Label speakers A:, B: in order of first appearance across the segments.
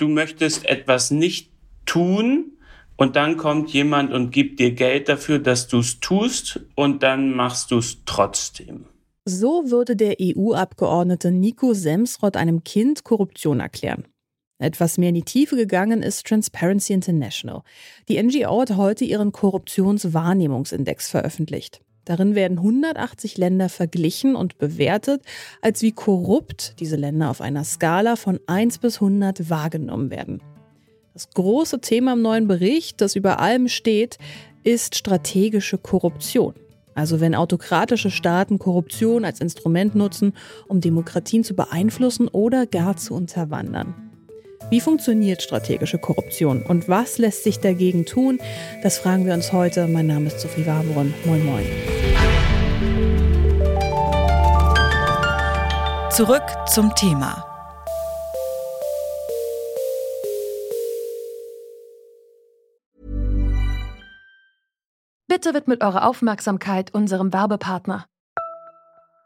A: du möchtest etwas nicht tun und dann kommt jemand und gibt dir Geld dafür, dass du es tust und dann machst du es trotzdem.
B: So würde der EU-Abgeordnete Nico Semsrott einem Kind Korruption erklären. Etwas mehr in die Tiefe gegangen ist Transparency International. Die NGO hat heute ihren Korruptionswahrnehmungsindex veröffentlicht. Darin werden 180 Länder verglichen und bewertet, als wie korrupt diese Länder auf einer Skala von 1 bis 100 wahrgenommen werden. Das große Thema im neuen Bericht, das über allem steht, ist strategische Korruption. Also wenn autokratische Staaten Korruption als Instrument nutzen, um Demokratien zu beeinflussen oder gar zu unterwandern. Wie funktioniert strategische Korruption und was lässt sich dagegen tun? Das fragen wir uns heute. Mein Name ist Sophie Warborn. Moin, moin.
C: Zurück zum Thema.
D: Bitte widmet eure Aufmerksamkeit unserem Werbepartner.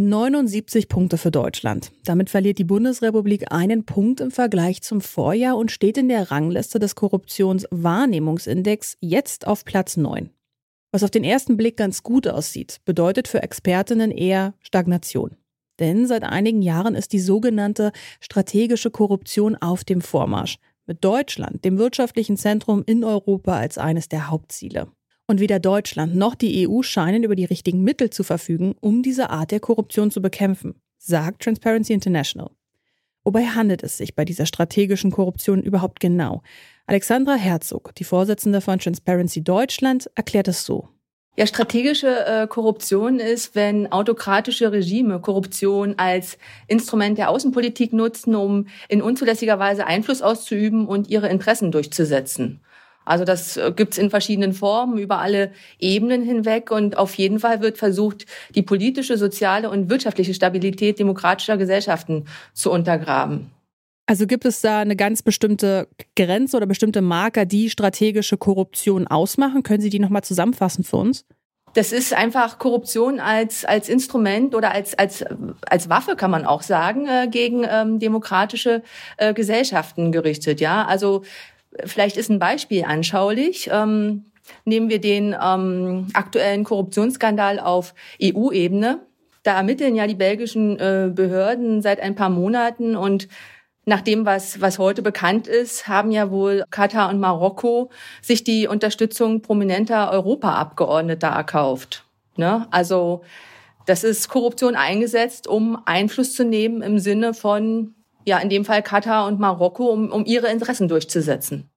B: 79 Punkte für Deutschland. Damit verliert die Bundesrepublik einen Punkt im Vergleich zum Vorjahr und steht in der Rangliste des Korruptionswahrnehmungsindex jetzt auf Platz 9. Was auf den ersten Blick ganz gut aussieht, bedeutet für Expertinnen eher Stagnation. Denn seit einigen Jahren ist die sogenannte strategische Korruption auf dem Vormarsch, mit Deutschland, dem wirtschaftlichen Zentrum in Europa, als eines der Hauptziele. Und weder Deutschland noch die EU scheinen über die richtigen Mittel zu verfügen, um diese Art der Korruption zu bekämpfen, sagt Transparency International. Wobei handelt es sich bei dieser strategischen Korruption überhaupt genau? Alexandra Herzog, die Vorsitzende von Transparency Deutschland, erklärt es so.
E: Ja, strategische äh, Korruption ist, wenn autokratische Regime Korruption als Instrument der Außenpolitik nutzen, um in unzulässiger Weise Einfluss auszuüben und ihre Interessen durchzusetzen. Also das äh, gibt's in verschiedenen Formen über alle Ebenen hinweg und auf jeden Fall wird versucht, die politische, soziale und wirtschaftliche Stabilität demokratischer Gesellschaften zu untergraben.
B: Also gibt es da eine ganz bestimmte Grenze oder bestimmte Marker, die strategische Korruption ausmachen? Können Sie die nochmal zusammenfassen für uns?
E: Das ist einfach Korruption als, als Instrument oder als, als, als Waffe, kann man auch sagen, äh, gegen ähm, demokratische äh, Gesellschaften gerichtet. Ja, also Vielleicht ist ein Beispiel anschaulich. Ähm, nehmen wir den ähm, aktuellen Korruptionsskandal auf EU-Ebene. Da ermitteln ja die belgischen äh, Behörden seit ein paar Monaten und nach dem, was, was heute bekannt ist, haben ja wohl Katar und Marokko sich die Unterstützung prominenter Europaabgeordneter erkauft. Ne? Also das ist Korruption eingesetzt, um Einfluss zu nehmen im Sinne von ja in dem Fall Katar und Marokko, um, um ihre Interessen durchzusetzen.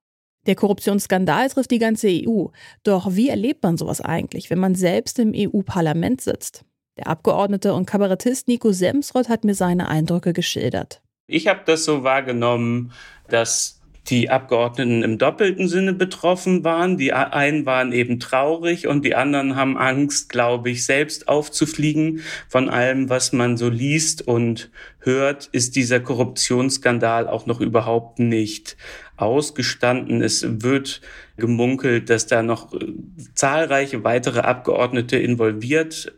B: Der Korruptionsskandal trifft die ganze EU. Doch wie erlebt man sowas eigentlich, wenn man selbst im EU-Parlament sitzt? Der Abgeordnete und Kabarettist Nico Semsrott hat mir seine Eindrücke geschildert.
A: Ich habe das so wahrgenommen, dass die Abgeordneten im doppelten Sinne betroffen waren. Die einen waren eben traurig und die anderen haben Angst, glaube ich, selbst aufzufliegen. Von allem, was man so liest und hört, ist dieser Korruptionsskandal auch noch überhaupt nicht ausgestanden. Es wird gemunkelt, dass da noch äh, zahlreiche weitere Abgeordnete involviert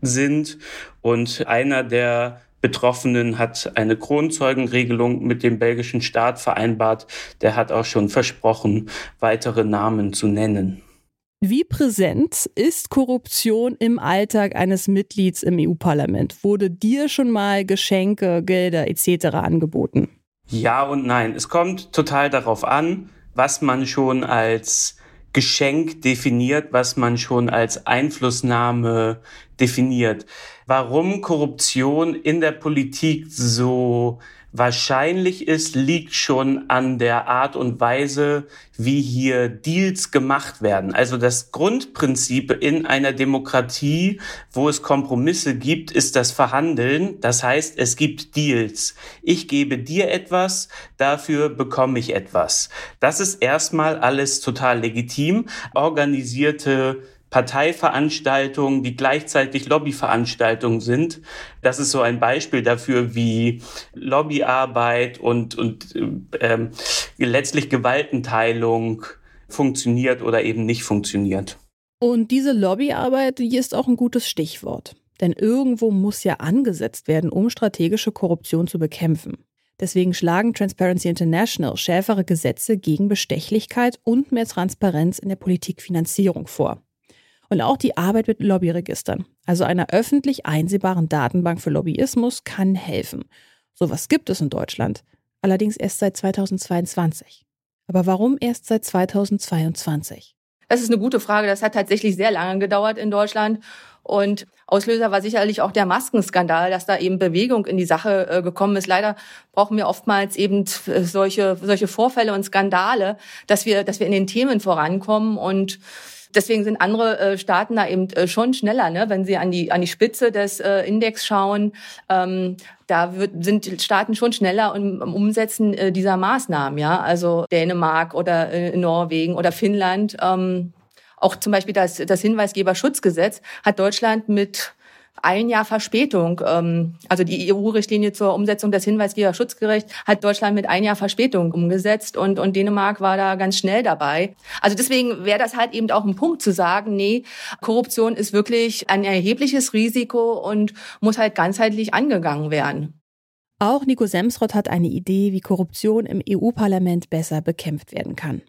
A: sind und einer der Betroffenen hat eine Kronzeugenregelung mit dem belgischen Staat vereinbart. Der hat auch schon versprochen, weitere Namen zu nennen.
B: Wie präsent ist Korruption im Alltag eines Mitglieds im EU-Parlament? Wurde dir schon mal Geschenke, Gelder etc. angeboten?
A: Ja und nein. Es kommt total darauf an, was man schon als Geschenk definiert, was man schon als Einflussnahme definiert. Warum Korruption in der Politik so wahrscheinlich ist, liegt schon an der Art und Weise, wie hier Deals gemacht werden. Also das Grundprinzip in einer Demokratie, wo es Kompromisse gibt, ist das Verhandeln. Das heißt, es gibt Deals. Ich gebe dir etwas, dafür bekomme ich etwas. Das ist erstmal alles total legitim. Organisierte Parteiveranstaltungen, die gleichzeitig Lobbyveranstaltungen sind. Das ist so ein Beispiel dafür, wie Lobbyarbeit und, und ähm, letztlich Gewaltenteilung funktioniert oder eben nicht funktioniert.
B: Und diese Lobbyarbeit, die ist auch ein gutes Stichwort. Denn irgendwo muss ja angesetzt werden, um strategische Korruption zu bekämpfen. Deswegen schlagen Transparency International schärfere Gesetze gegen Bestechlichkeit und mehr Transparenz in der Politikfinanzierung vor. Und auch die Arbeit mit Lobbyregistern, also einer öffentlich einsehbaren Datenbank für Lobbyismus, kann helfen. Sowas gibt es in Deutschland, allerdings erst seit 2022. Aber warum erst seit 2022?
E: Das ist eine gute Frage. Das hat tatsächlich sehr lange gedauert in Deutschland. Und Auslöser war sicherlich auch der Maskenskandal, dass da eben Bewegung in die Sache äh, gekommen ist. Leider brauchen wir oftmals eben äh, solche, solche Vorfälle und Skandale, dass wir, dass wir in den Themen vorankommen und Deswegen sind andere äh, Staaten da eben äh, schon schneller, ne? wenn sie an die, an die Spitze des äh, Index schauen. Ähm, da wird, sind Staaten schon schneller im, im Umsetzen äh, dieser Maßnahmen. Ja? Also Dänemark oder äh, Norwegen oder Finnland. Ähm, auch zum Beispiel das, das Hinweisgeberschutzgesetz hat Deutschland mit ein Jahr Verspätung. Ähm, also die EU-Richtlinie zur Umsetzung des Hinweisgeberschutzgerechts hat Deutschland mit ein Jahr Verspätung umgesetzt und, und Dänemark war da ganz schnell dabei. Also deswegen wäre das halt eben auch ein Punkt zu sagen, nee, Korruption ist wirklich ein erhebliches Risiko und muss halt ganzheitlich angegangen werden.
B: Auch Nico Semsrott hat eine Idee, wie Korruption im EU-Parlament besser bekämpft werden kann.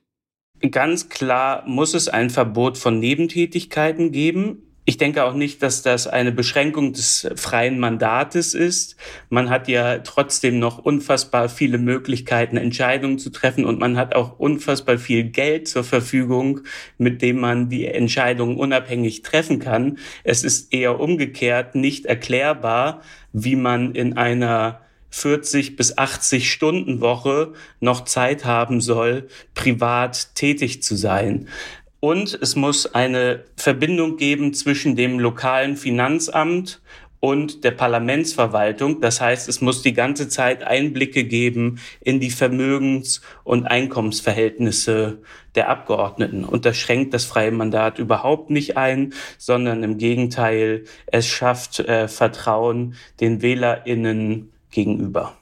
A: Ganz klar muss es ein Verbot von Nebentätigkeiten geben. Ich denke auch nicht, dass das eine Beschränkung des freien Mandates ist. Man hat ja trotzdem noch unfassbar viele Möglichkeiten, Entscheidungen zu treffen und man hat auch unfassbar viel Geld zur Verfügung, mit dem man die Entscheidungen unabhängig treffen kann. Es ist eher umgekehrt nicht erklärbar, wie man in einer 40 bis 80 Stunden Woche noch Zeit haben soll, privat tätig zu sein. Und es muss eine Verbindung geben zwischen dem lokalen Finanzamt und der Parlamentsverwaltung. Das heißt, es muss die ganze Zeit Einblicke geben in die Vermögens- und Einkommensverhältnisse der Abgeordneten. Und das schränkt das freie Mandat überhaupt nicht ein, sondern im Gegenteil, es schafft äh, Vertrauen den Wählerinnen gegenüber.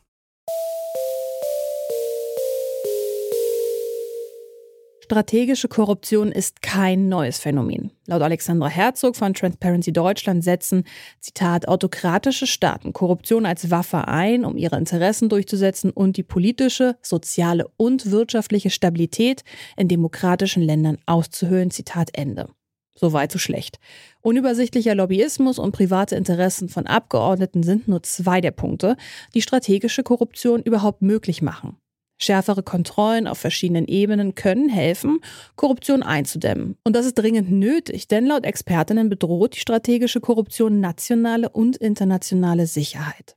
B: Strategische Korruption ist kein neues Phänomen. Laut Alexandra Herzog von Transparency Deutschland setzen, Zitat, autokratische Staaten Korruption als Waffe ein, um ihre Interessen durchzusetzen und die politische, soziale und wirtschaftliche Stabilität in demokratischen Ländern auszuhöhlen. Zitat Ende. Soweit so schlecht. Unübersichtlicher Lobbyismus und private Interessen von Abgeordneten sind nur zwei der Punkte, die strategische Korruption überhaupt möglich machen. Schärfere Kontrollen auf verschiedenen Ebenen können helfen, Korruption einzudämmen. Und das ist dringend nötig, denn laut Expertinnen bedroht die strategische Korruption nationale und internationale Sicherheit.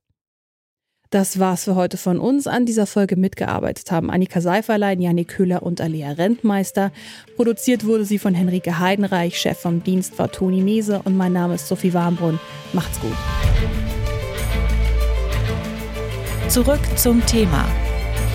B: Das war's für heute von uns. An dieser Folge mitgearbeitet haben Annika Seiferlein, Janik Köhler und Alea Rentmeister. Produziert wurde sie von Henrike Heidenreich, Chef vom Dienst war Toni Mese und mein Name ist Sophie Warmbrunn. Macht's gut.
C: Zurück zum Thema